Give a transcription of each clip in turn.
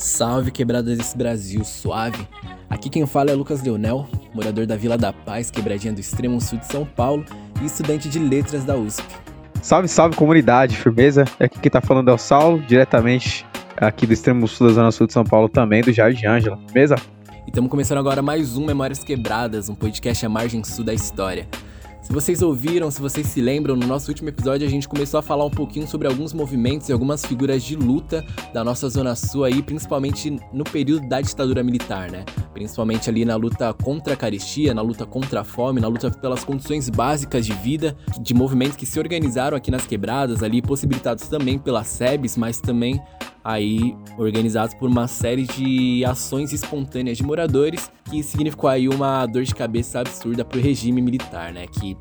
Salve quebradas desse Brasil suave. Aqui quem fala é Lucas Leonel, morador da Vila da Paz, quebradinha do extremo sul de São Paulo e estudante de letras da USP. Salve, salve comunidade, firmeza? Aqui quem tá falando é o Saulo, diretamente aqui do extremo sul da zona sul de São Paulo também, do Jardim Ângela, firmeza? E estamos começando agora mais um Memórias Quebradas, um podcast à margem sul da história. Se vocês ouviram, se vocês se lembram, no nosso último episódio a gente começou a falar um pouquinho sobre alguns movimentos e algumas figuras de luta da nossa Zona Sul aí, principalmente no período da ditadura militar, né? Principalmente ali na luta contra a carestia, na luta contra a fome, na luta pelas condições básicas de vida, de movimentos que se organizaram aqui nas quebradas ali, possibilitados também pela SEBS, mas também aí organizados por uma série de ações espontâneas de moradores, que significou aí uma dor de cabeça absurda para o regime militar, né? Que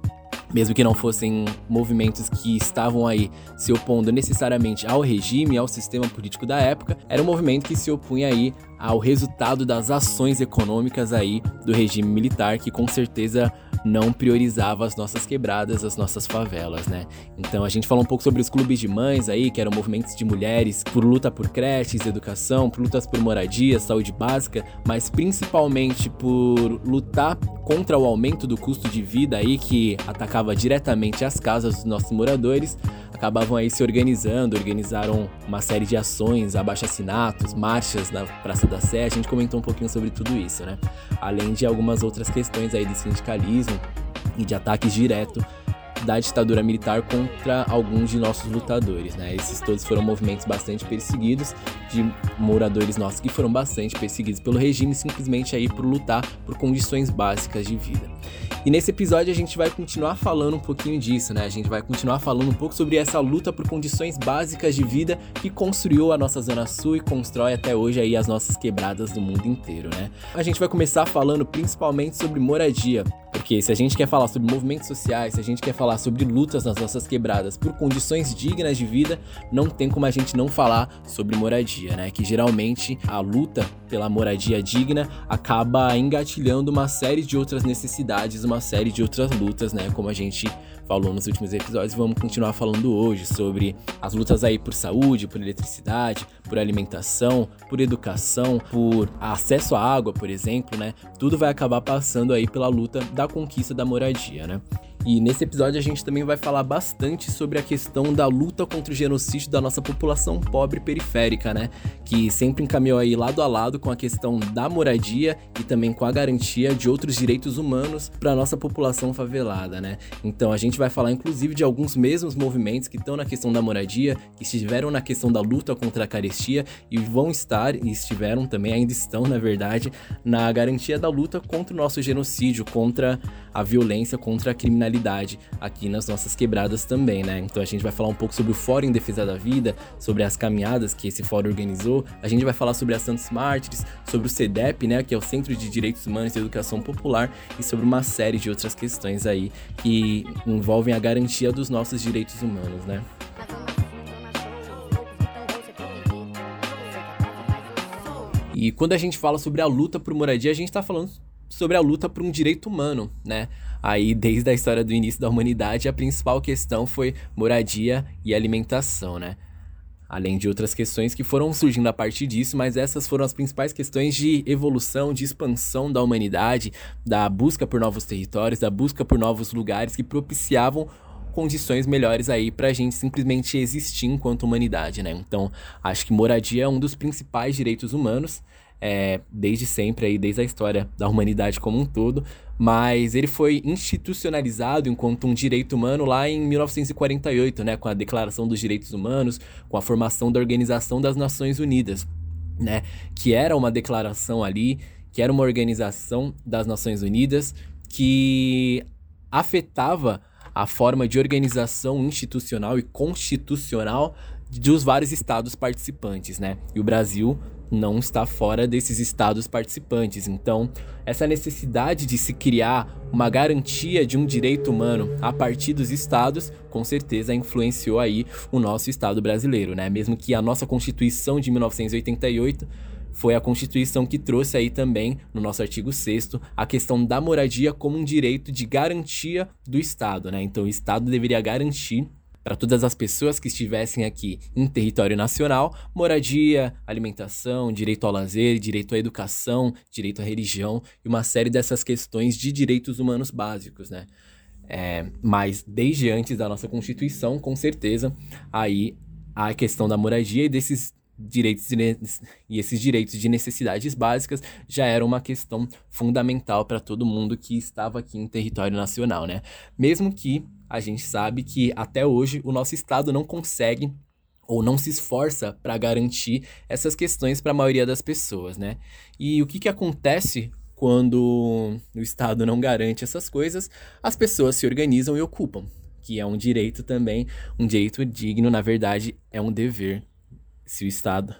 mesmo que não fossem movimentos que estavam aí se opondo necessariamente ao regime, ao sistema político da época, era um movimento que se opunha aí ao resultado das ações econômicas aí do regime militar, que com certeza não priorizava as nossas quebradas, as nossas favelas, né? Então a gente falou um pouco sobre os clubes de mães aí, que eram movimentos de mulheres por luta por creches, educação, por lutas por moradia, saúde básica, mas principalmente por lutar contra o aumento do custo de vida aí que atacava diretamente as casas dos nossos moradores acabavam aí se organizando, organizaram uma série de ações, abaixo-assinatos, marchas na Praça da Sé, a gente comentou um pouquinho sobre tudo isso, né? Além de algumas outras questões aí de sindicalismo e de ataques direto da ditadura militar contra alguns de nossos lutadores, né? Esses todos foram movimentos bastante perseguidos de moradores nossos que foram bastante perseguidos pelo regime simplesmente aí por lutar por condições básicas de vida. E nesse episódio a gente vai continuar falando um pouquinho disso, né? A gente vai continuar falando um pouco sobre essa luta por condições básicas de vida que construiu a nossa Zona Sul e constrói até hoje aí as nossas quebradas do mundo inteiro, né? A gente vai começar falando principalmente sobre moradia, porque se a gente quer falar sobre movimentos sociais, se a gente quer falar sobre lutas nas nossas quebradas por condições dignas de vida, não tem como a gente não falar sobre moradia, né? Que geralmente a luta pela moradia digna acaba engatilhando uma série de outras necessidades, uma série de outras lutas, né? Como a gente falou nos últimos episódios, vamos continuar falando hoje sobre as lutas aí por saúde, por eletricidade, por alimentação, por educação, por acesso à água, por exemplo, né? Tudo vai acabar passando aí pela luta da conquista da moradia, né? E nesse episódio a gente também vai falar bastante sobre a questão da luta contra o genocídio da nossa população pobre periférica, né? Que sempre encaminhou aí lado a lado com a questão da moradia e também com a garantia de outros direitos humanos para nossa população favelada, né? Então a gente vai falar inclusive de alguns mesmos movimentos que estão na questão da moradia, que estiveram na questão da luta contra a carestia e vão estar e estiveram também ainda estão, na verdade, na garantia da luta contra o nosso genocídio, contra a violência, contra a criminalidade criminalidade aqui nas nossas quebradas também, né? Então a gente vai falar um pouco sobre o Fórum em Defesa da Vida, sobre as caminhadas que esse fórum organizou, a gente vai falar sobre a Santos Mártires, sobre o CEDEP, né, que é o Centro de Direitos Humanos e Educação Popular, e sobre uma série de outras questões aí que envolvem a garantia dos nossos direitos humanos, né? E quando a gente fala sobre a luta por moradia, a gente está falando sobre a luta por um direito humano, né? Aí, desde a história do início da humanidade, a principal questão foi moradia e alimentação, né? Além de outras questões que foram surgindo a partir disso, mas essas foram as principais questões de evolução, de expansão da humanidade, da busca por novos territórios, da busca por novos lugares que propiciavam condições melhores aí pra gente simplesmente existir enquanto humanidade, né? Então, acho que moradia é um dos principais direitos humanos é, desde sempre, aí, desde a história da humanidade como um todo, mas ele foi institucionalizado enquanto um direito humano lá em 1948, né, com a Declaração dos Direitos Humanos, com a formação da Organização das Nações Unidas, né, que era uma declaração ali, que era uma organização das Nações Unidas que afetava a forma de organização institucional e constitucional dos vários estados participantes, né? E o Brasil não está fora desses estados participantes. Então, essa necessidade de se criar uma garantia de um direito humano a partir dos estados, com certeza influenciou aí o nosso estado brasileiro, né? Mesmo que a nossa Constituição de 1988 foi a Constituição que trouxe aí também, no nosso artigo 6 a questão da moradia como um direito de garantia do Estado, né? Então o Estado deveria garantir para todas as pessoas que estivessem aqui em território nacional, moradia, alimentação, direito ao lazer, direito à educação, direito à religião e uma série dessas questões de direitos humanos básicos, né? É, mas desde antes da nossa Constituição, com certeza, aí a questão da moradia e desses direitos e esses direitos de necessidades básicas já era uma questão fundamental para todo mundo que estava aqui em território nacional, né? Mesmo que a gente sabe que até hoje o nosso estado não consegue ou não se esforça para garantir essas questões para a maioria das pessoas, né? E o que, que acontece quando o Estado não garante essas coisas? As pessoas se organizam e ocupam, que é um direito também, um direito digno, na verdade, é um dever se o Estado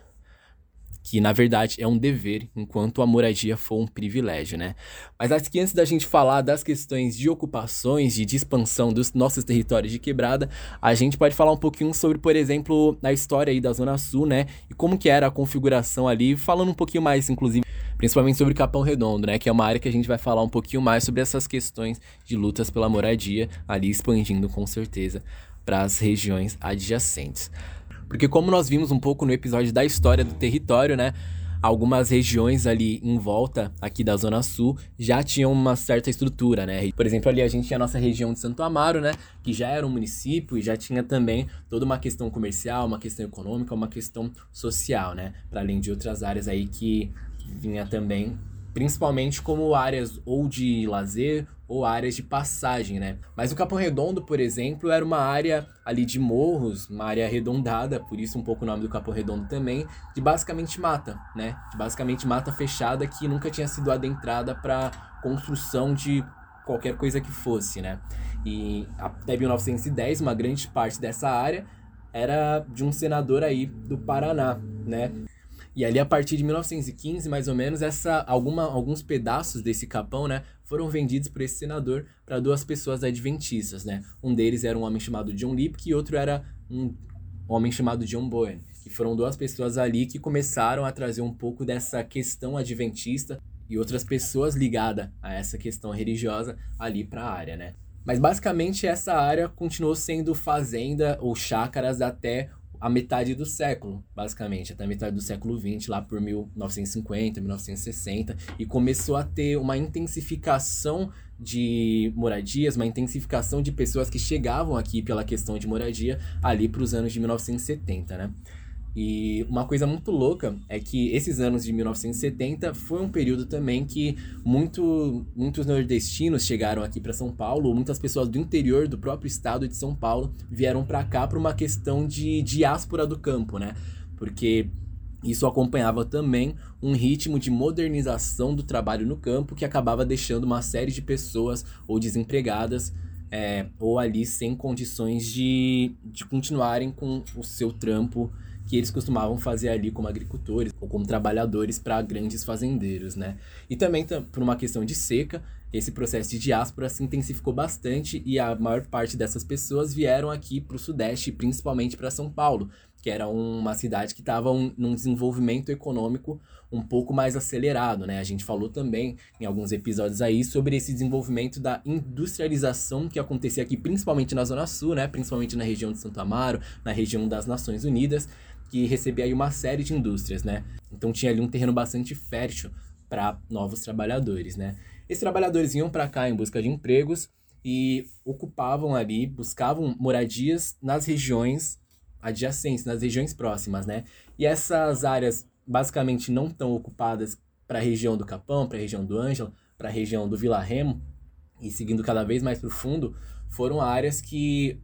que na verdade é um dever, enquanto a moradia for um privilégio, né? Mas acho que antes da gente falar das questões de ocupações e de expansão dos nossos territórios de quebrada, a gente pode falar um pouquinho sobre, por exemplo, a história aí da Zona Sul, né? E como que era a configuração ali, falando um pouquinho mais, inclusive, principalmente sobre Capão Redondo, né? Que é uma área que a gente vai falar um pouquinho mais sobre essas questões de lutas pela moradia, ali expandindo com certeza para as regiões adjacentes. Porque como nós vimos um pouco no episódio da história do território, né? Algumas regiões ali em volta aqui da Zona Sul já tinham uma certa estrutura, né? Por exemplo, ali a gente tinha a nossa região de Santo Amaro, né? Que já era um município e já tinha também toda uma questão comercial, uma questão econômica, uma questão social, né? Para além de outras áreas aí que vinha também principalmente como áreas ou de lazer ou áreas de passagem, né? Mas o Capão Redondo, por exemplo, era uma área ali de morros, uma área arredondada, por isso um pouco o nome do Capão Redondo também, de basicamente mata, né? De basicamente mata fechada que nunca tinha sido adentrada para construção de qualquer coisa que fosse, né? E até 1910, uma grande parte dessa área era de um senador aí do Paraná, né? E ali, a partir de 1915, mais ou menos, essa, alguma, alguns pedaços desse capão, né, foram vendidos por esse senador para duas pessoas adventistas, né? Um deles era um homem chamado John Lipke e outro era um homem chamado John Bowen, que foram duas pessoas ali que começaram a trazer um pouco dessa questão adventista e outras pessoas ligadas a essa questão religiosa ali para a área, né? Mas basicamente essa área continuou sendo fazenda ou chácaras até a metade do século, basicamente, até a metade do século XX, lá por 1950, 1960, e começou a ter uma intensificação de moradias, uma intensificação de pessoas que chegavam aqui pela questão de moradia ali para os anos de 1970, né? E uma coisa muito louca é que esses anos de 1970 foi um período também que muito, muitos nordestinos chegaram aqui para São Paulo, muitas pessoas do interior do próprio estado de São Paulo vieram para cá por uma questão de diáspora do campo, né? Porque isso acompanhava também um ritmo de modernização do trabalho no campo que acabava deixando uma série de pessoas ou desempregadas é, ou ali sem condições de, de continuarem com o seu trampo que eles costumavam fazer ali como agricultores ou como trabalhadores para grandes fazendeiros, né? E também por uma questão de seca, esse processo de diáspora se intensificou bastante e a maior parte dessas pessoas vieram aqui para o Sudeste, principalmente para São Paulo, que era uma cidade que estava um, num desenvolvimento econômico um pouco mais acelerado, né? A gente falou também em alguns episódios aí sobre esse desenvolvimento da industrialização que acontecia aqui, principalmente na Zona Sul, né? Principalmente na região de Santo Amaro, na região das Nações Unidas, que recebia aí uma série de indústrias, né? Então tinha ali um terreno bastante fértil para novos trabalhadores, né? Esses trabalhadores iam para cá em busca de empregos e ocupavam ali, buscavam moradias nas regiões adjacentes, nas regiões próximas, né? E essas áreas basicamente não estão ocupadas para a região do Capão, para a região do Ângelo, para a região do Vila Remo e seguindo cada vez mais para o fundo, foram áreas que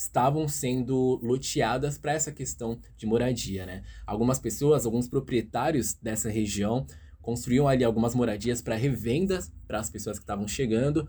estavam sendo loteadas para essa questão de moradia, né? Algumas pessoas, alguns proprietários dessa região construíam ali algumas moradias para revendas para as pessoas que estavam chegando,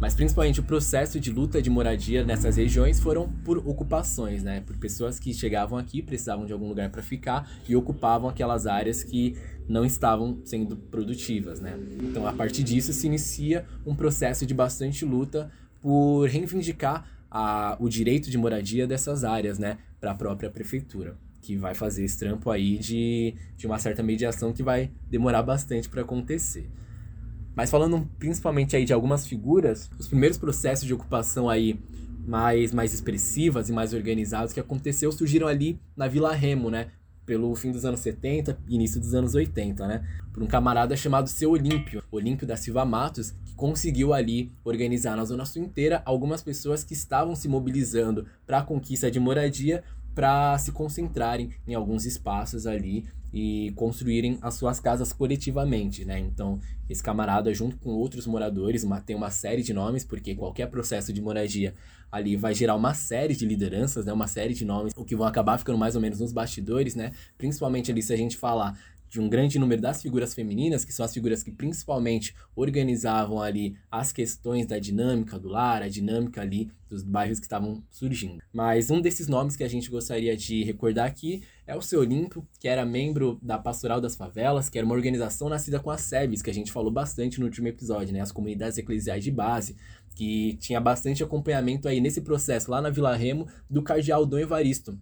mas principalmente o processo de luta de moradia nessas regiões foram por ocupações, né? Por pessoas que chegavam aqui, precisavam de algum lugar para ficar e ocupavam aquelas áreas que não estavam sendo produtivas, né? Então, a partir disso se inicia um processo de bastante luta por reivindicar a, o direito de moradia dessas áreas, né, para a própria prefeitura, que vai fazer esse trampo aí de, de uma certa mediação que vai demorar bastante para acontecer. Mas falando principalmente aí de algumas figuras, os primeiros processos de ocupação aí mais, mais expressivas e mais organizadas que aconteceu surgiram ali na Vila Remo, né? Pelo fim dos anos 70 início dos anos 80, né? Por um camarada chamado Seu Olímpio, Olímpio da Silva Matos, conseguiu ali organizar na Zona Sul inteira algumas pessoas que estavam se mobilizando para a conquista de moradia para se concentrarem em alguns espaços ali e construírem as suas casas coletivamente, né? Então, esse camarada, junto com outros moradores, tem uma série de nomes, porque qualquer processo de moradia ali vai gerar uma série de lideranças, né? Uma série de nomes, o que vão acabar ficando mais ou menos nos bastidores, né? Principalmente ali se a gente falar de um grande número das figuras femininas, que são as figuras que principalmente organizavam ali as questões da dinâmica do lar, a dinâmica ali dos bairros que estavam surgindo. Mas um desses nomes que a gente gostaria de recordar aqui é o seu Olimpo, que era membro da Pastoral das Favelas, que era uma organização nascida com as SEBs, que a gente falou bastante no último episódio, né? As comunidades eclesiais de base, que tinha bastante acompanhamento aí nesse processo lá na Vila Remo do cardeal Dom Evaristo,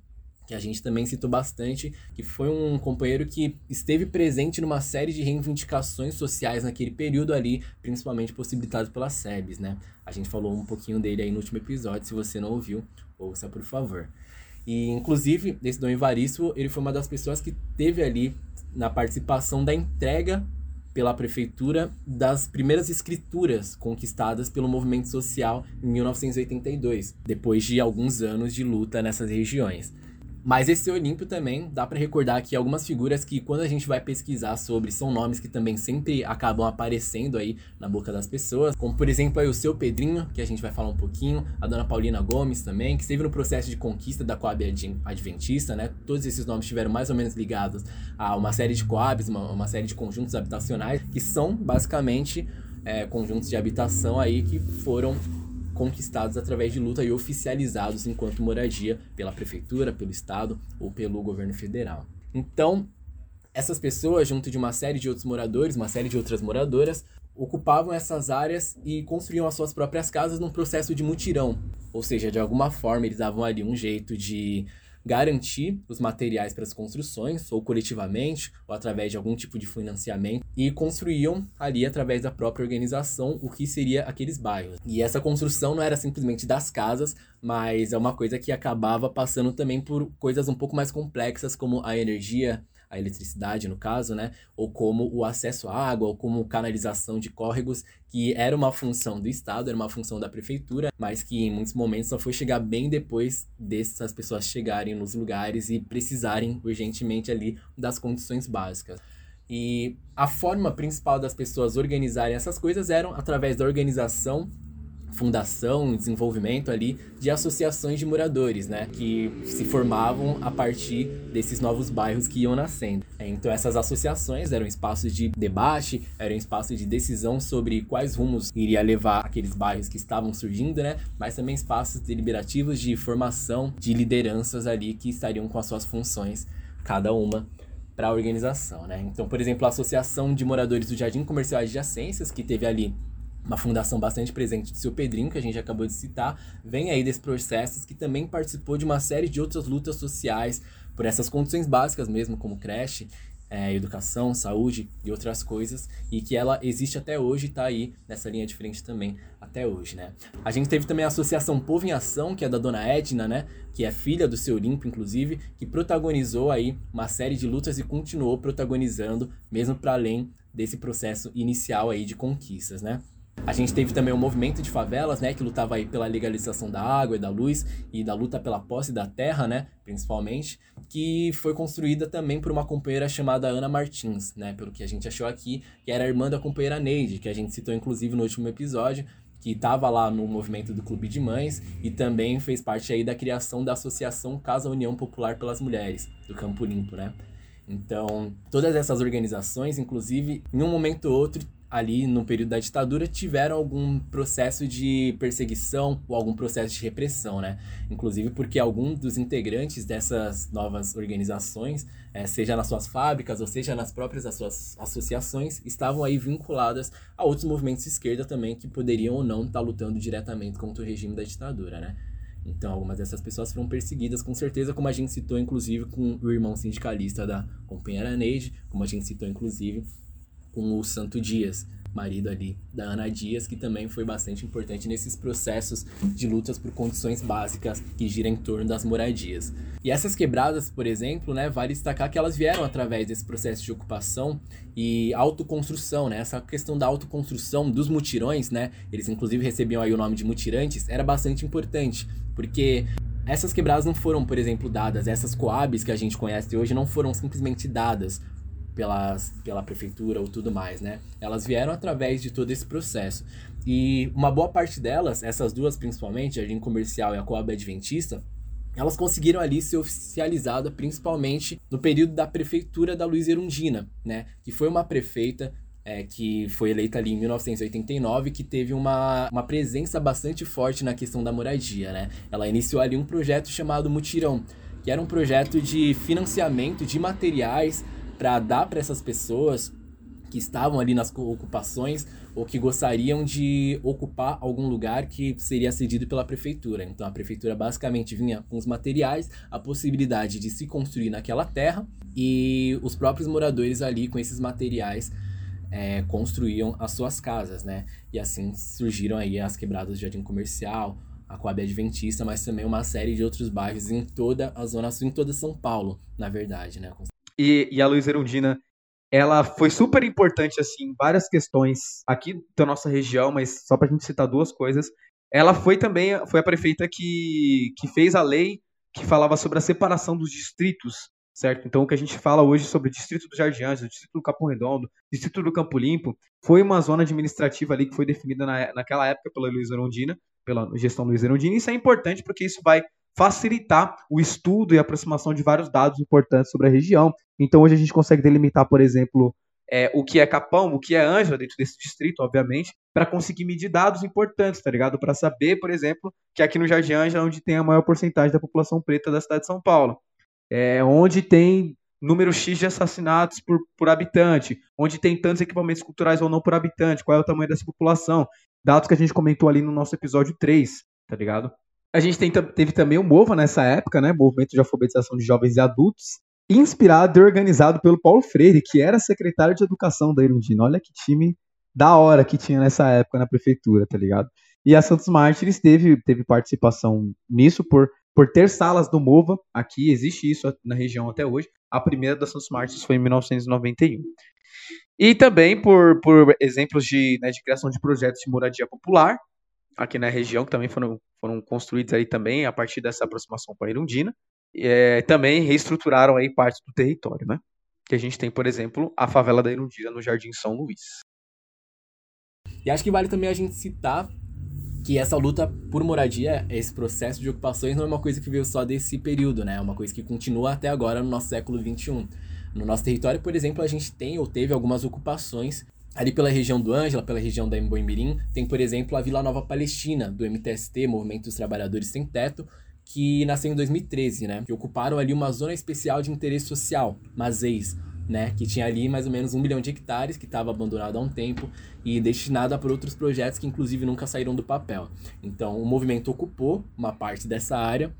que a gente também citou bastante, que foi um companheiro que esteve presente numa série de reivindicações sociais naquele período ali, principalmente possibilitado pelas SEBs, né? A gente falou um pouquinho dele aí no último episódio, se você não ouviu, ouça por favor. E, inclusive, esse Dom Evaristo, ele foi uma das pessoas que teve ali na participação da entrega pela prefeitura das primeiras escrituras conquistadas pelo movimento social em 1982, depois de alguns anos de luta nessas regiões. Mas esse Olímpio também dá para recordar aqui algumas figuras que quando a gente vai pesquisar sobre são nomes que também sempre acabam aparecendo aí na boca das pessoas, como por exemplo aí o seu Pedrinho, que a gente vai falar um pouquinho, a dona Paulina Gomes também, que esteve no processo de conquista da Coab Adventista, né? Todos esses nomes estiveram mais ou menos ligados a uma série de Coabs, uma, uma série de conjuntos habitacionais, que são basicamente é, conjuntos de habitação aí que foram conquistados através de luta e oficializados enquanto moradia pela prefeitura, pelo estado ou pelo governo federal. Então, essas pessoas, junto de uma série de outros moradores, uma série de outras moradoras, ocupavam essas áreas e construíam as suas próprias casas num processo de mutirão. Ou seja, de alguma forma eles davam ali um jeito de garantir os materiais para as construções, ou coletivamente, ou através de algum tipo de financiamento, e construíam ali, através da própria organização, o que seria aqueles bairros. E essa construção não era simplesmente das casas, mas é uma coisa que acabava passando também por coisas um pouco mais complexas, como a energia, a eletricidade no caso, né? Ou como o acesso à água, ou como canalização de córregos, que era uma função do Estado, era uma função da prefeitura, mas que em muitos momentos só foi chegar bem depois dessas pessoas chegarem nos lugares e precisarem urgentemente ali das condições básicas. E a forma principal das pessoas organizarem essas coisas eram através da organização fundação, desenvolvimento ali de associações de moradores, né, que se formavam a partir desses novos bairros que iam nascendo. É, então essas associações eram espaços de debate, eram espaços de decisão sobre quais rumos iria levar aqueles bairros que estavam surgindo, né, mas também espaços deliberativos de formação de lideranças ali que estariam com as suas funções cada uma para a organização, né? Então, por exemplo, a Associação de Moradores do Jardim Comercial Adjacências, que teve ali uma fundação bastante presente do seu Pedrinho, que a gente acabou de citar, vem aí desses processos que também participou de uma série de outras lutas sociais por essas condições básicas mesmo, como creche, é, educação, saúde e outras coisas, e que ela existe até hoje e está aí nessa linha de frente também até hoje, né? A gente teve também a Associação Povo em Ação, que é da dona Edna, né? Que é filha do seu Olimpo, inclusive, que protagonizou aí uma série de lutas e continuou protagonizando, mesmo para além desse processo inicial aí de conquistas, né? A gente teve também o movimento de favelas, né, que lutava aí pela legalização da água e da luz e da luta pela posse da terra, né, principalmente, que foi construída também por uma companheira chamada Ana Martins, né, pelo que a gente achou aqui, que era irmã da companheira Neide, que a gente citou inclusive no último episódio, que estava lá no movimento do Clube de Mães e também fez parte aí da criação da Associação Casa União Popular pelas Mulheres, do Campo Limpo, né? Então, todas essas organizações, inclusive, em um momento ou outro, ali no período da ditadura tiveram algum processo de perseguição ou algum processo de repressão, né? Inclusive porque alguns dos integrantes dessas novas organizações, é, seja nas suas fábricas ou seja nas próprias as suas associações, estavam aí vinculadas a outros movimentos de esquerda também que poderiam ou não estar lutando diretamente contra o regime da ditadura, né? Então, algumas dessas pessoas foram perseguidas, com certeza, como a gente citou, inclusive, com o irmão sindicalista da companheira Neide, como a gente citou, inclusive, com o Santo Dias, marido ali da Ana Dias, que também foi bastante importante nesses processos de lutas por condições básicas que giram em torno das moradias. E essas quebradas, por exemplo, né, vale destacar que elas vieram através desse processo de ocupação e autoconstrução, né? Essa questão da autoconstrução dos mutirões, né? Eles inclusive recebiam aí o nome de mutirantes, era bastante importante, porque essas quebradas não foram, por exemplo, dadas, essas coabs que a gente conhece hoje não foram simplesmente dadas pelas, pela prefeitura ou tudo mais, né? Elas vieram através de todo esse processo. E uma boa parte delas, essas duas principalmente, a Jardim Comercial e a Coab Adventista, elas conseguiram ali ser oficializada principalmente no período da prefeitura da Luiz Erundina, né? Que foi uma prefeita é, que foi eleita ali em 1989, que teve uma, uma presença bastante forte na questão da moradia, né? Ela iniciou ali um projeto chamado Mutirão, que era um projeto de financiamento de materiais para dar para essas pessoas que estavam ali nas ocupações ou que gostariam de ocupar algum lugar que seria cedido pela prefeitura. Então a prefeitura basicamente vinha com os materiais, a possibilidade de se construir naquela terra e os próprios moradores ali com esses materiais é, construíam as suas casas, né? E assim surgiram aí as quebradas do Jardim Comercial, a Coab Adventista, mas também uma série de outros bairros em toda a Zona Sul, em toda São Paulo, na verdade, né? E, e a Luiz Erundina, ela foi super importante, assim, em várias questões aqui da nossa região, mas só pra gente citar duas coisas. Ela foi também, foi a prefeita que, que fez a lei que falava sobre a separação dos distritos certo? Então, o que a gente fala hoje sobre o Distrito do Jardim o Distrito do Capão Redondo, Distrito do Campo Limpo, foi uma zona administrativa ali que foi definida na, naquela época pela Luiz Erundina, pela gestão Luiz Erundina, e isso é importante porque isso vai facilitar o estudo e aproximação de vários dados importantes sobre a região. Então, hoje a gente consegue delimitar, por exemplo, é, o que é Capão, o que é Ângela dentro desse distrito, obviamente, para conseguir medir dados importantes, tá ligado? Para saber, por exemplo, que aqui no Jardim Ângela é onde tem a maior porcentagem da população preta da cidade de São Paulo é, onde tem número X de assassinatos por, por habitante, onde tem tantos equipamentos culturais ou não por habitante, qual é o tamanho dessa população. Dados que a gente comentou ali no nosso episódio 3, tá ligado? A gente tem, teve também o MOVA nessa época, né? Movimento de Alfabetização de Jovens e Adultos, inspirado e organizado pelo Paulo Freire, que era secretário de Educação da Irundina. Olha que time da hora que tinha nessa época na prefeitura, tá ligado? E a Santos Mártires teve, teve participação nisso por por ter salas do MOVA, aqui existe isso na região até hoje. A primeira da Santos Martins foi em 1991. E também por, por exemplos de, né, de criação de projetos de moradia popular, aqui na região, que também foram, foram construídos aí também a partir dessa aproximação com a Irundina. É, também reestruturaram aí parte do território, né? Que a gente tem, por exemplo, a favela da Irundina no Jardim São Luís. E acho que vale também a gente citar que essa luta por moradia, esse processo de ocupações não é uma coisa que veio só desse período, né? É uma coisa que continua até agora no nosso século XXI. No nosso território, por exemplo, a gente tem ou teve algumas ocupações ali pela região do Ângela, pela região da Emboimirim, tem, por exemplo, a Vila Nova Palestina, do MTST, Movimento dos Trabalhadores Sem Teto, que nasceu em 2013, né? Que ocuparam ali uma zona especial de interesse social, Mazeis, né, que tinha ali mais ou menos um milhão de hectares, que estava abandonado há um tempo e destinado para outros projetos que inclusive nunca saíram do papel. Então o movimento ocupou uma parte dessa área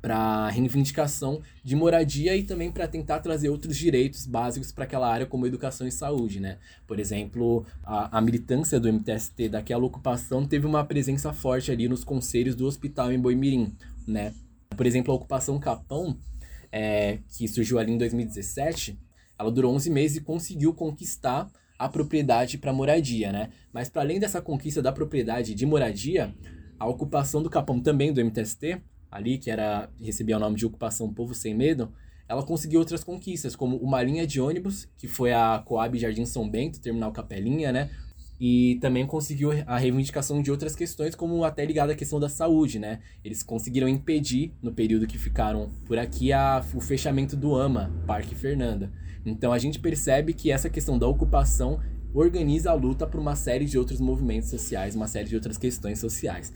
para reivindicação de moradia e também para tentar trazer outros direitos básicos para aquela área, como educação e saúde, né? Por exemplo, a, a, militância do MTST daquela ocupação teve uma presença forte ali nos conselhos do hospital em Boimirim, né? Por exemplo, a ocupação Capão, é, que surgiu ali em 2017, ela durou 11 meses e conseguiu conquistar a propriedade para moradia, né? Mas para além dessa conquista da propriedade de moradia, a ocupação do Capão também do MTST, ali que era recebia o nome de ocupação Povo Sem Medo, ela conseguiu outras conquistas, como uma linha de ônibus, que foi a Coab Jardim São Bento, terminal Capelinha, né? E também conseguiu a reivindicação de outras questões, como até ligada à questão da saúde, né? Eles conseguiram impedir, no período que ficaram por aqui, a, o fechamento do AMA, Parque Fernanda. Então a gente percebe que essa questão da ocupação organiza a luta por uma série de outros movimentos sociais, uma série de outras questões sociais.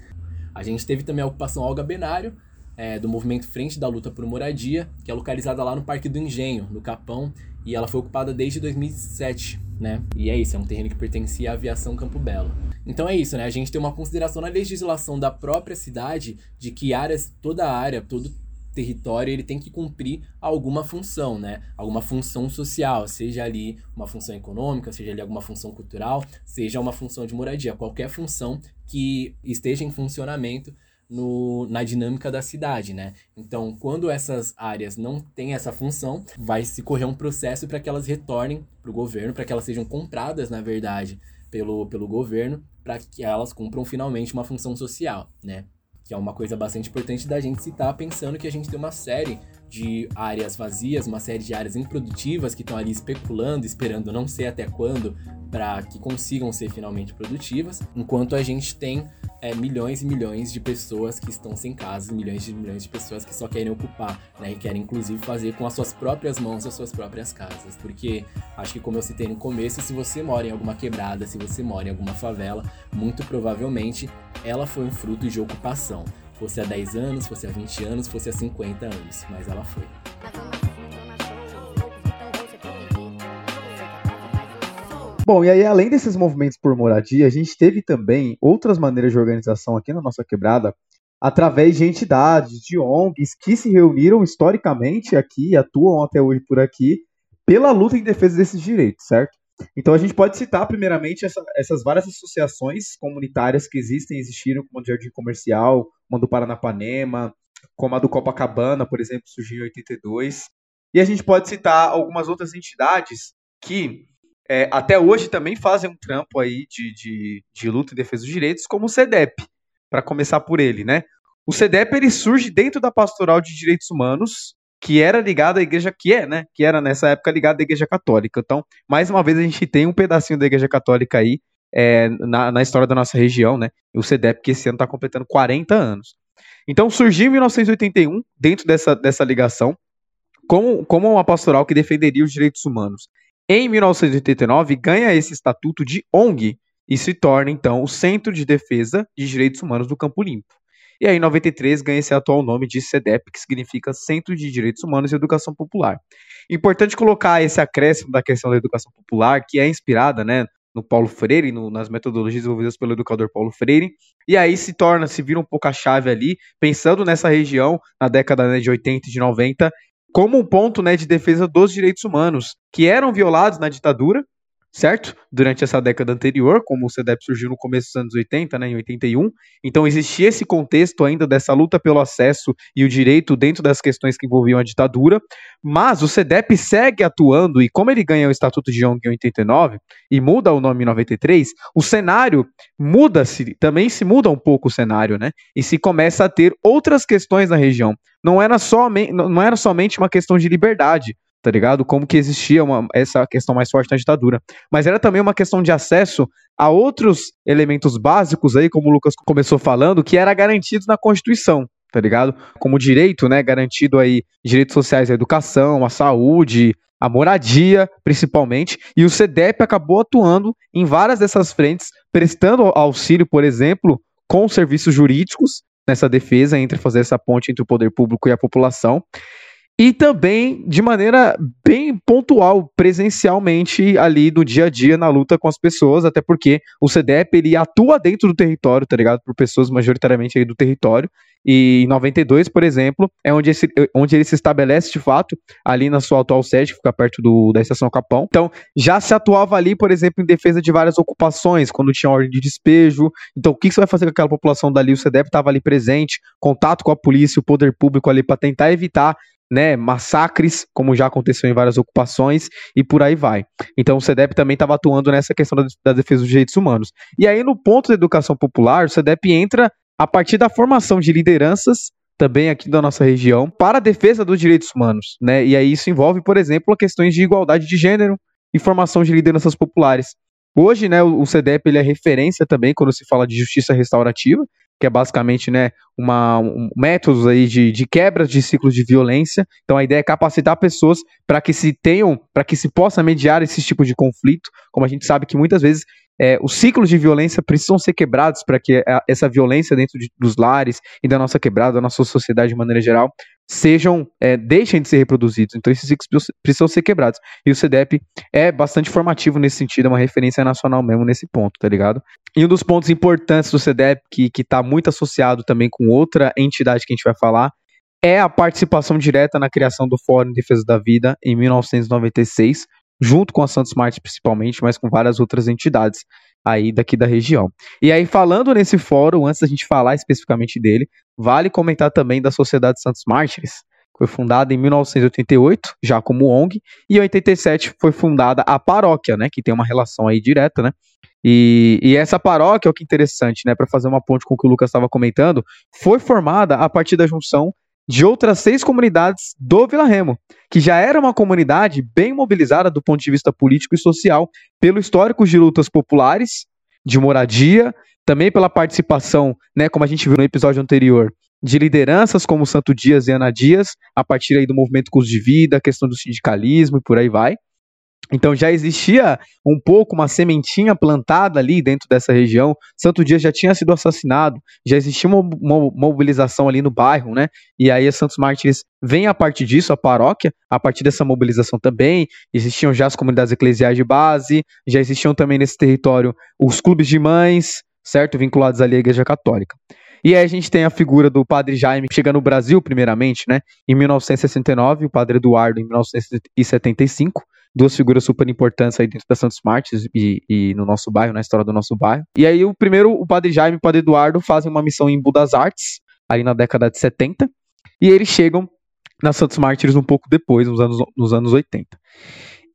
A gente teve também a ocupação Olga Benário, é, do movimento Frente da Luta por Moradia, que é localizada lá no Parque do Engenho, no Capão, e ela foi ocupada desde 2007, né? E é isso, é um terreno que pertencia à aviação Campo Belo. Então é isso, né? A gente tem uma consideração na legislação da própria cidade de que áreas, toda área, todo território ele tem que cumprir alguma função, né? Alguma função social, seja ali uma função econômica, seja ali alguma função cultural, seja uma função de moradia, qualquer função que esteja em funcionamento no, na dinâmica da cidade, né? Então, quando essas áreas não têm essa função, vai se correr um processo para que elas retornem para o governo, para que elas sejam compradas, na verdade, pelo, pelo governo, para que elas cumpram finalmente uma função social, né? Que é uma coisa bastante importante da gente citar, pensando que a gente tem uma série de áreas vazias, uma série de áreas improdutivas que estão ali especulando, esperando não sei até quando, para que consigam ser finalmente produtivas, enquanto a gente tem é, milhões e milhões de pessoas que estão sem casa, milhões e milhões de pessoas que só querem ocupar, né, e querem inclusive fazer com as suas próprias mãos as suas próprias casas, porque acho que como eu citei no começo, se você mora em alguma quebrada, se você mora em alguma favela, muito provavelmente ela foi um fruto de ocupação. Fosse há 10 anos, fosse há 20 anos, fosse há 50 anos, mas ela foi. Bom, e aí além desses movimentos por moradia, a gente teve também outras maneiras de organização aqui na nossa quebrada, através de entidades, de ONGs que se reuniram historicamente aqui e atuam até hoje por aqui pela luta em defesa desses direitos, certo? Então a gente pode citar primeiramente essa, essas várias associações comunitárias que existem, existiram, como do Jardim Comercial, como a do Paranapanema, como a do Copacabana, por exemplo, surgiu em 82. E a gente pode citar algumas outras entidades que é, até hoje também fazem um trampo aí de, de, de luta em defesa dos direitos, como o CEDEP, para começar por ele, né? O CEDEP ele surge dentro da Pastoral de Direitos Humanos, que era ligada à igreja, que é, né? Que era nessa época ligada à igreja católica. Então, mais uma vez, a gente tem um pedacinho da igreja católica aí é, na, na história da nossa região, né? O CEDEP, que esse ano está completando 40 anos. Então, surgiu em 1981, dentro dessa, dessa ligação, como, como uma pastoral que defenderia os direitos humanos. Em 1989, ganha esse estatuto de ONG e se torna, então, o Centro de Defesa de Direitos Humanos do Campo Limpo. E aí, em 93, ganha esse atual nome de CEDEP, que significa Centro de Direitos Humanos e Educação Popular. Importante colocar esse acréscimo da questão da educação popular, que é inspirada né, no Paulo Freire, no, nas metodologias desenvolvidas pelo educador Paulo Freire. E aí se torna, se vira um pouco a chave ali, pensando nessa região, na década né, de 80 e de 90, como um ponto né, de defesa dos direitos humanos, que eram violados na ditadura, certo? Durante essa década anterior, como o CEDEP surgiu no começo dos anos 80, né, em 81. Então existia esse contexto ainda dessa luta pelo acesso e o direito dentro das questões que envolviam a ditadura, mas o CEDEP segue atuando e como ele ganha o Estatuto de ONG em 89 e muda o nome em 93, o cenário muda-se, também se muda um pouco o cenário, né? E se começa a ter outras questões na região. Não era, somente, não era somente uma questão de liberdade, tá ligado? Como que existia uma, essa questão mais forte na ditadura. Mas era também uma questão de acesso a outros elementos básicos aí, como o Lucas começou falando, que era garantido na Constituição, tá ligado? Como direito, né, garantido aí direitos sociais à educação, à saúde, à moradia, principalmente, e o CEDEP acabou atuando em várias dessas frentes, prestando auxílio, por exemplo, com serviços jurídicos nessa defesa entre fazer essa ponte entre o poder público e a população e também de maneira bem pontual, presencialmente ali do dia a dia na luta com as pessoas, até porque o CDEP ele atua dentro do território, tá ligado? Por pessoas majoritariamente aí do território. E em 92, por exemplo, é onde, esse, onde ele se estabelece de fato, ali na sua atual sede, que fica perto do, da estação Capão. Então, já se atuava ali, por exemplo, em defesa de várias ocupações, quando tinha ordem de despejo. Então, o que você vai fazer com aquela população dali? O CDEP estava ali presente, contato com a polícia, o poder público ali para tentar evitar né, massacres, como já aconteceu em várias ocupações, e por aí vai. Então o CEDEP também estava atuando nessa questão da, da, defesa dos direitos humanos. E aí, no ponto da educação popular, o CEDEP entra a partir da formação de lideranças, também aqui da nossa região, para a defesa dos direitos humanos. Né? E aí isso envolve, por exemplo, questões de igualdade de gênero e formação de lideranças populares. Hoje, né, o CEDEP ele é referência também quando se fala de justiça restaurativa, que é basicamente né, uma, um, métodos aí de, de quebras de ciclos de violência. Então a ideia é capacitar pessoas para que se tenham, para que se possa mediar esse tipo de conflito. Como a gente sabe que muitas vezes é, os ciclos de violência precisam ser quebrados para que a, essa violência dentro de, dos lares e da nossa quebrada, da nossa sociedade de maneira geral, sejam, é, deixem de ser reproduzidos. Então, esses ciclos precisam ser quebrados. E o CDEP é bastante formativo nesse sentido, é uma referência nacional mesmo nesse ponto, tá ligado? E um dos pontos importantes do CDEP, que está muito associado também com outra entidade que a gente vai falar, é a participação direta na criação do Fórum em Defesa da Vida em 1996, junto com a Santos Martins principalmente, mas com várias outras entidades aí daqui da região. E aí, falando nesse fórum, antes da gente falar especificamente dele, vale comentar também da Sociedade Santos Mártires, foi fundada em 1988, já como ONG, e em 87 foi fundada a paróquia, né, que tem uma relação aí direta, né, e, e essa paróquia, o que interessante, né, para fazer uma ponte com o que o Lucas estava comentando, foi formada a partir da junção de outras seis comunidades do Vila Remo, que já era uma comunidade bem mobilizada do ponto de vista político e social, pelo histórico de lutas populares, de moradia, também pela participação, né, como a gente viu no episódio anterior, de lideranças como Santo Dias e Ana Dias, a partir aí do movimento Custo de Vida, a questão do sindicalismo e por aí vai. Então já existia um pouco uma sementinha plantada ali dentro dessa região. Santo Dias já tinha sido assassinado, já existia uma, mobilização ali no bairro, né? E aí a Santos Mártires vem a partir disso, a paróquia, a partir dessa mobilização também. Existiam já as comunidades eclesiais de base, já existiam também nesse território os clubes de mães, certo? Vinculados ali à Igreja Católica. E aí a gente tem a figura do Padre Jaime, que chega no Brasil, primeiramente, né? Em 1969, o Padre Eduardo em 1975 duas figuras super importantes aí dentro da Santos Martins e, e, no nosso bairro, na história do nosso bairro. E aí, o primeiro, o Padre Jaime e o Padre Eduardo fazem uma missão em Budas Artes, ali na década de 70, e eles chegam na Santos Mártires um pouco depois, nos anos, nos anos 80.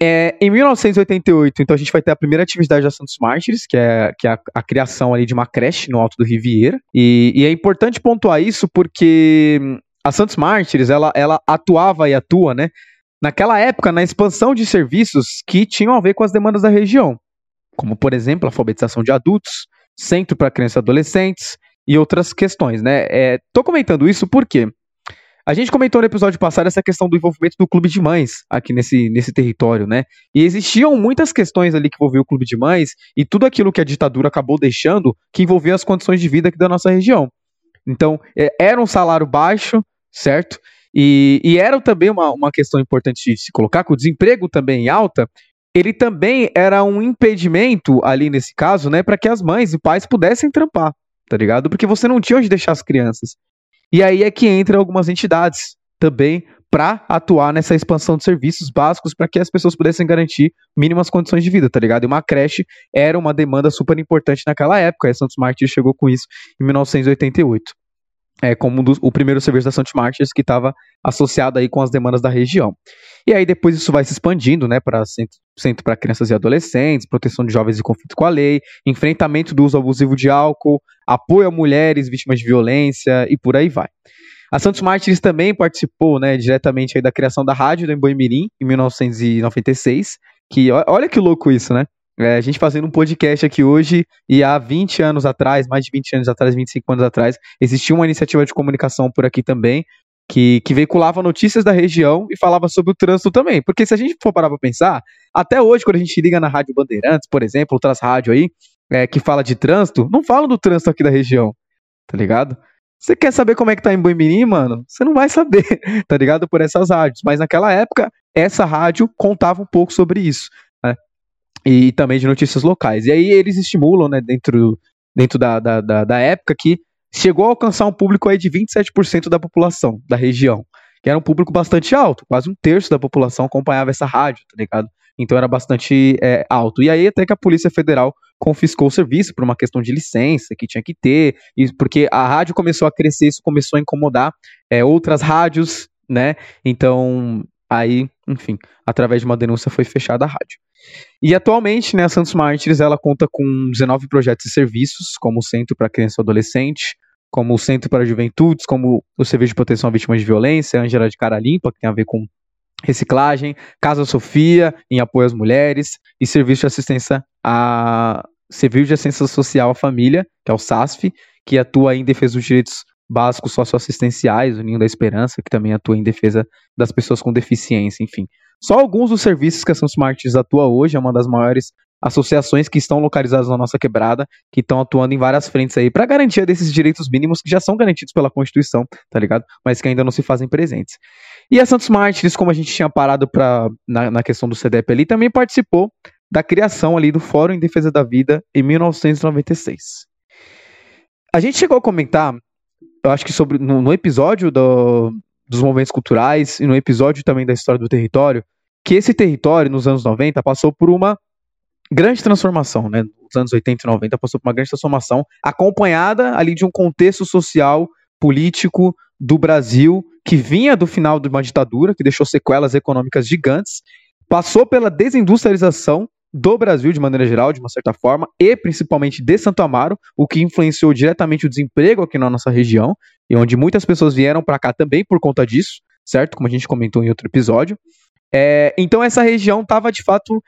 É, em 1988, então a gente vai ter a primeira atividade da Santos Mártires, que é, que é a, a, criação ali de uma creche no Alto do Riviera. E, e, é importante pontuar isso porque a Santos Mártires, ela, ela atuava e atua, né, naquela época na expansão de serviços que tinham a ver com as demandas da região, como por exemplo a alfabetização de adultos, centro para crianças e adolescentes e outras questões, né? É, tô comentando isso porque a gente comentou no episódio passado essa questão do envolvimento do clube de mães aqui nesse, nesse território, né? E existiam muitas questões ali que envolviam o clube de mães e tudo aquilo que a ditadura acabou deixando que envolvia as condições de vida aqui da nossa região. Então, é, era um salário baixo, certo? E, e era também uma, uma questão importante de se colocar, que o desemprego também alta, ele também era um impedimento ali nesse caso, né, para que as mães e pais pudessem trampar, tá ligado? Porque você não tinha onde deixar as crianças. E aí é que entram algumas entidades também para atuar nessa expansão de serviços básicos para que as pessoas pudessem garantir mínimas condições de vida, tá ligado? E uma creche era uma demanda super importante naquela época. A Santos Martins chegou com isso em 1988 é, como um dos, o primeiro serviço da Santos Martins que estava associado aí com as demandas da região. E aí depois isso vai se expandindo, né, para centro, centro para crianças e adolescentes, proteção de jovens em conflito com a lei, enfrentamento do uso abusivo de álcool, apoio a mulheres vítimas de violência e por aí vai. A Santos Martins também participou, né, diretamente da criação da rádio do Emboimirim em 1996, que olha que louco isso, né? É, a gente fazendo um podcast aqui hoje e há 20 anos atrás, mais de 20 anos atrás, 25 anos atrás, existia uma iniciativa de comunicação por aqui também que, que veiculava notícias da região e falava sobre o trânsito também. Porque se a gente for parar pra pensar, até hoje, quando a gente liga na Rádio Bandeirantes, por exemplo, outras rádios aí, é, que fala de trânsito, não falam do trânsito aqui da região, tá ligado? Você quer saber como é que tá em Boimirim, mano? Você não vai saber, tá ligado? Por essas rádios. Mas naquela época, essa rádio contava um pouco sobre isso e também de notícias locais. E aí eles estimulam, né, dentro, dentro da, da, da, da época, que chegou a alcançar um público aí de 27% da população da região, que era um público bastante alto, quase um terço da população acompanhava essa rádio, tá ligado? Então era bastante é, alto. E aí até que a Polícia Federal confiscou o serviço por uma questão de licença que tinha que ter, e porque a rádio começou a crescer, isso começou a incomodar é, outras rádios, né? Então Aí, enfim, através de uma denúncia foi fechada a rádio. E atualmente, né, a Santos Mártires, ela conta com 19 projetos e serviços, como o Centro para Criança e Adolescente, como o Centro para Juventudes, como o Serviço de Proteção a Vítimas de Violência, Angela de Cara Limpa, que tem a ver com reciclagem, Casa Sofia, em apoio às mulheres, e Serviço de Assistência a Serviço de Assistência Social à Família, que é o SASF, que atua em defesa dos direitos básicos socioassistenciais, o Ninho da Esperança, que também atua em defesa das pessoas com deficiência, enfim. Só alguns dos serviços que a São Smarts atua hoje, é uma das maiores associações que estão localizadas na nossa quebrada, que estão atuando em várias frentes aí para garantia desses direitos mínimos que já são garantidos pela Constituição, tá ligado? Mas que ainda não se fazem presentes. E a Santos Mártires, como a gente tinha parado pra, na, na questão do CDEP ali, também participou da criação ali do Fórum em Defesa da Vida em 1996. A gente chegou a comentar eu acho que sobre no, no episódio do, dos movimentos culturais e no episódio também da história do território, que esse território, nos anos 90, passou por uma grande transformação, né? Nos anos 80 e 90 passou por uma grande transformação, acompanhada ali de um contexto social, político do Brasil, que vinha do final de uma ditadura, que deixou sequelas econômicas gigantes, passou pela desindustrialização do Brasil de maneira geral, de uma certa forma, e principalmente de Santo Amaro, o que influenciou diretamente o desemprego aqui na nossa região, e onde muitas pessoas vieram para cá também por conta disso, certo? Como a gente comentou em outro episódio. É, então essa região estava de fato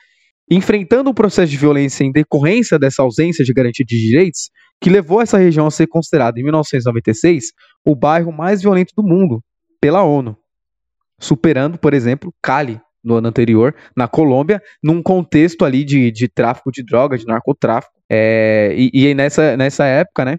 enfrentando um processo de violência em decorrência dessa ausência de garantia de direitos, que levou essa região a ser considerada, em 1996, o bairro mais violento do mundo, pela ONU, superando, por exemplo, Cali, no ano anterior, na Colômbia, num contexto ali de, de tráfico de drogas, de narcotráfico. É, e, e nessa, nessa época, né,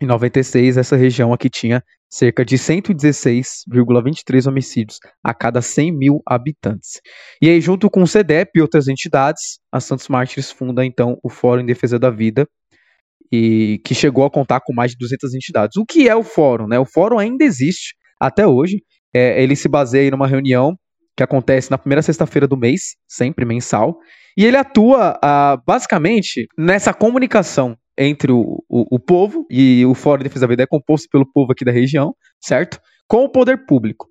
em 96, essa região aqui tinha cerca de 116,23 homicídios a cada 100 mil habitantes. E aí, junto com o CEDEP e outras entidades, a Santos Mártires funda então o Fórum em Defesa da Vida, e que chegou a contar com mais de 200 entidades. O que é o Fórum? Né? O Fórum ainda existe até hoje. É, ele se baseia em uma reunião que acontece na primeira sexta-feira do mês, sempre mensal, e ele atua uh, basicamente nessa comunicação entre o, o, o, povo, e o Fórum de Defesa da Vida é composto pelo povo aqui da região, certo? Com o poder público.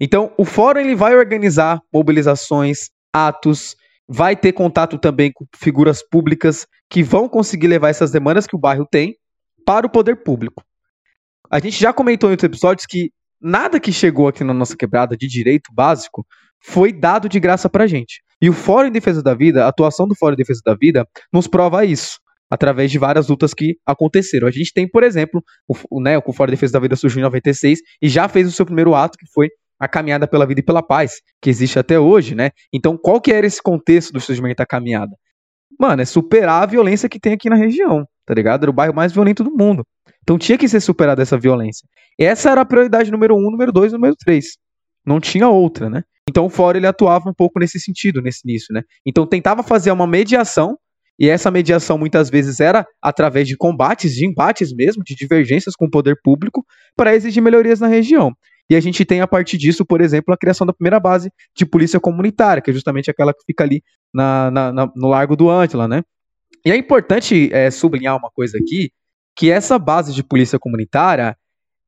Então, o Fórum ele vai organizar mobilizações, atos, vai ter contato também com figuras públicas que vão conseguir levar essas demandas que o bairro tem para o poder público. A gente já comentou em outros episódios que nada que chegou aqui na nossa quebrada de direito básico foi dado de graça pra gente. E o Fórum em Defesa da Vida, a atuação do Fórum em Defesa da Vida, nos prova isso, através de várias lutas que aconteceram. A gente tem, por exemplo, o, né, o Fórum em Defesa da Vida surgiu em 96 e já fez o seu primeiro ato, que foi a caminhada pela vida e pela paz, que existe até hoje, né? Então, qual que era esse contexto do surgimento da caminhada? Mano, é superar a violência que tem aqui na região, tá ligado? Era o bairro mais violento do mundo. Então tinha que ser superada essa violência. Essa era a prioridade número um, número dois, número três. Não tinha outra, né? Então o fórum ele atuava um pouco nesse sentido, nesse início, né? Então tentava fazer uma mediação e essa mediação muitas vezes era através de combates, de embates mesmo, de divergências com o poder público para exigir melhorias na região. E a gente tem a partir disso, por exemplo, a criação da primeira base de polícia comunitária, que é justamente aquela que fica ali na, na, na, no Largo do Antila, né? E é importante é, sublinhar uma coisa aqui, que essa base de polícia comunitária,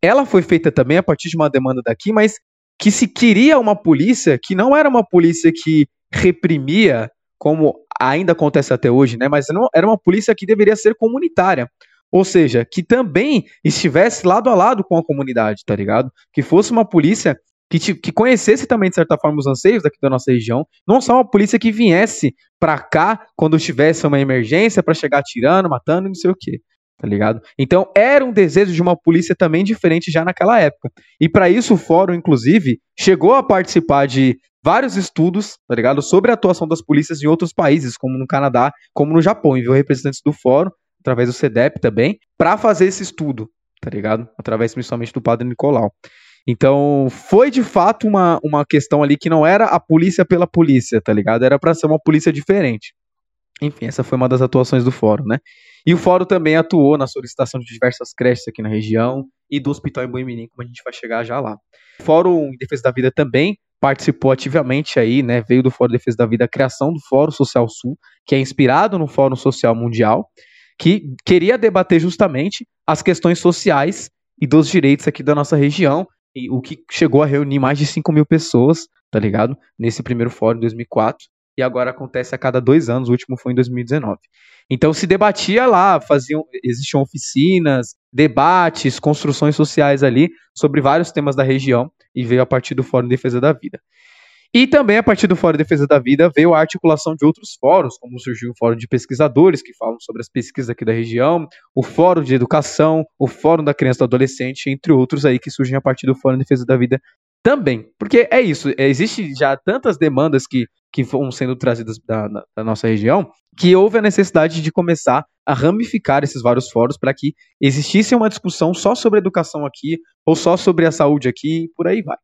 ela foi feita também a partir de uma demanda daqui, mas que se queria uma polícia que não era uma polícia que reprimia, como ainda acontece até hoje, né? Mas não, era uma polícia que deveria ser comunitária. Ou seja, que também estivesse lado a lado com a comunidade, tá ligado? Que fosse uma polícia que, te, que conhecesse também, de certa forma, os anseios daqui da nossa região, não só uma polícia que viesse para cá quando tivesse uma emergência para chegar atirando, matando, não sei o quê. Tá ligado? Então era um desejo de uma polícia também diferente já naquela época. E para isso o fórum, inclusive, chegou a participar de vários estudos, tá ligado? Sobre a atuação das polícias em outros países, como no Canadá, como no Japão. Enviou representantes do fórum, através do CEDEP também, para fazer esse estudo, tá ligado? Através principalmente do padre Nicolau. Então, foi de fato uma, uma questão ali que não era a polícia pela polícia, tá ligado? Era para ser uma polícia diferente. Enfim, essa foi uma das atuações do fórum, né? E o fórum também atuou na solicitação de diversas creches aqui na região e do hospital em Boimirim, como a gente vai chegar já lá. O Fórum em Defesa da Vida também participou ativamente aí, né? Veio do Fórum Defesa da Vida a criação do Fórum Social Sul, que é inspirado no Fórum Social Mundial, que queria debater justamente as questões sociais e dos direitos aqui da nossa região e o que chegou a reunir mais de 5 mil pessoas, tá ligado? Nesse primeiro fórum em 2004, e agora acontece a cada dois anos, o último foi em 2019. Então se debatia lá, faziam, existiam oficinas, debates, construções sociais ali sobre vários temas da região e veio a partir do Fórum de Defesa da Vida. E também, a partir do Fórum de Defesa da Vida, veio a articulação de outros fóruns, como surgiu o Fórum de Pesquisadores, que falam sobre as pesquisas aqui da região, o Fórum de Educação, o Fórum da Criança e do Adolescente, entre outros aí que surgem a partir do Fórum de Defesa da Vida também. Porque é isso, é, existe já tantas demandas que, que vão sendo trazidas da, da nossa região, que houve a necessidade de começar a ramificar esses vários fóruns para que existisse uma discussão só sobre educação aqui, ou só sobre a saúde aqui, e por aí vai.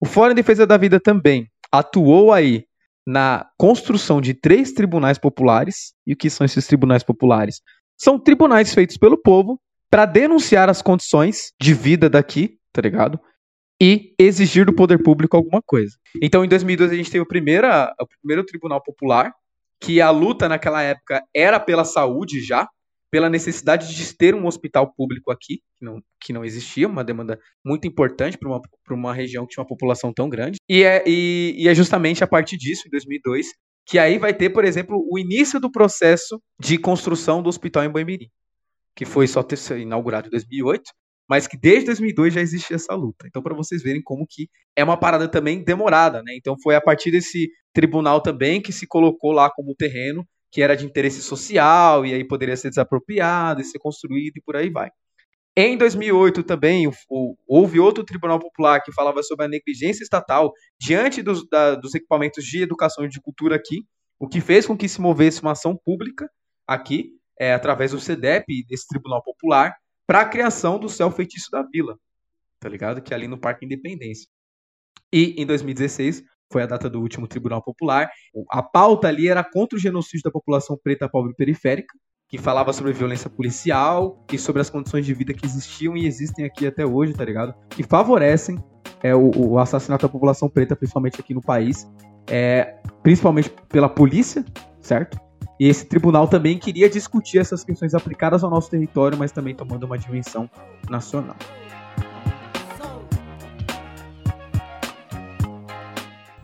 O Fórum de Defesa da Vida também atuou aí na construção de três tribunais populares. E o que são esses tribunais populares? São tribunais feitos pelo povo para denunciar as condições de vida daqui, tá ligado? e exigir do poder público alguma coisa. Então, em 2002, a gente teve o, o primeiro Tribunal Popular, que a luta naquela época era pela saúde já, pela necessidade de ter um hospital público aqui, que não, que não existia, uma demanda muito importante para uma, uma região que tinha uma população tão grande. E é, e, e é justamente a partir disso, em 2002, que aí vai ter, por exemplo, o início do processo de construção do hospital em Boimirim, que foi só ter inaugurado em 2008, mas que desde 2002 já existia essa luta. Então, para vocês verem como que é uma parada também demorada, né? Então, foi a partir desse tribunal também que se colocou lá como terreno que era de interesse social e aí poderia ser desapropriado e ser construído e por aí vai. Em 2008 também o, o, houve outro tribunal popular que falava sobre a negligência estatal diante dos, da, dos equipamentos de educação e de cultura aqui, o que fez com que se movesse uma ação pública aqui, é, através do CEDEP, desse tribunal popular, para a criação do céu feitiço da vila, tá ligado? Que é ali no Parque Independência. E em 2016 foi a data do último Tribunal Popular. A pauta ali era contra o genocídio da população preta, pobre e periférica, que falava sobre violência policial e sobre as condições de vida que existiam e existem aqui até hoje, tá ligado? Que favorecem é, o, o assassinato da população preta, principalmente aqui no país, é, principalmente pela polícia, certo? E esse tribunal também queria discutir essas questões aplicadas ao nosso território, mas também tomando uma dimensão nacional.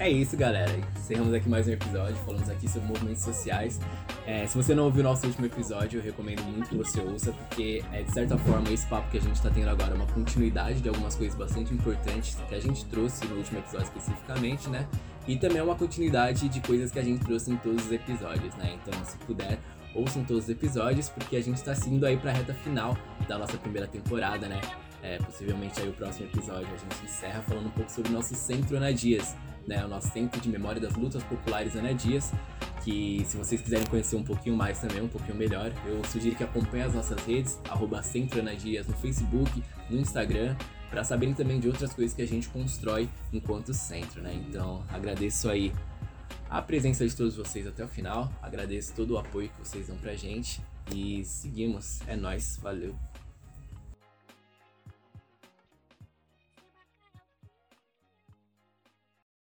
É isso, galera. Encerramos aqui mais um episódio. Falamos aqui sobre movimentos sociais. É, se você não ouviu nosso último episódio, eu recomendo muito que você ouça, porque é de certa forma esse papo que a gente está tendo agora é uma continuidade de algumas coisas bastante importantes que a gente trouxe no último episódio especificamente, né? E também é uma continuidade de coisas que a gente trouxe em todos os episódios, né? Então, se puder, ouçam todos os episódios, porque a gente está seguindo aí para a reta final da nossa primeira temporada, né? É, possivelmente aí o próximo episódio a gente encerra falando um pouco sobre o nosso Centro Ana Dias, né, o nosso Centro de Memória das Lutas Populares Ana Dias, que se vocês quiserem conhecer um pouquinho mais também, um pouquinho melhor, eu sugiro que acompanhem as nossas redes, arroba Centro Ana Dias no Facebook, no Instagram, para saberem também de outras coisas que a gente constrói enquanto centro, né? Então, agradeço aí a presença de todos vocês até o final, agradeço todo o apoio que vocês dão pra gente e seguimos. É nós, valeu.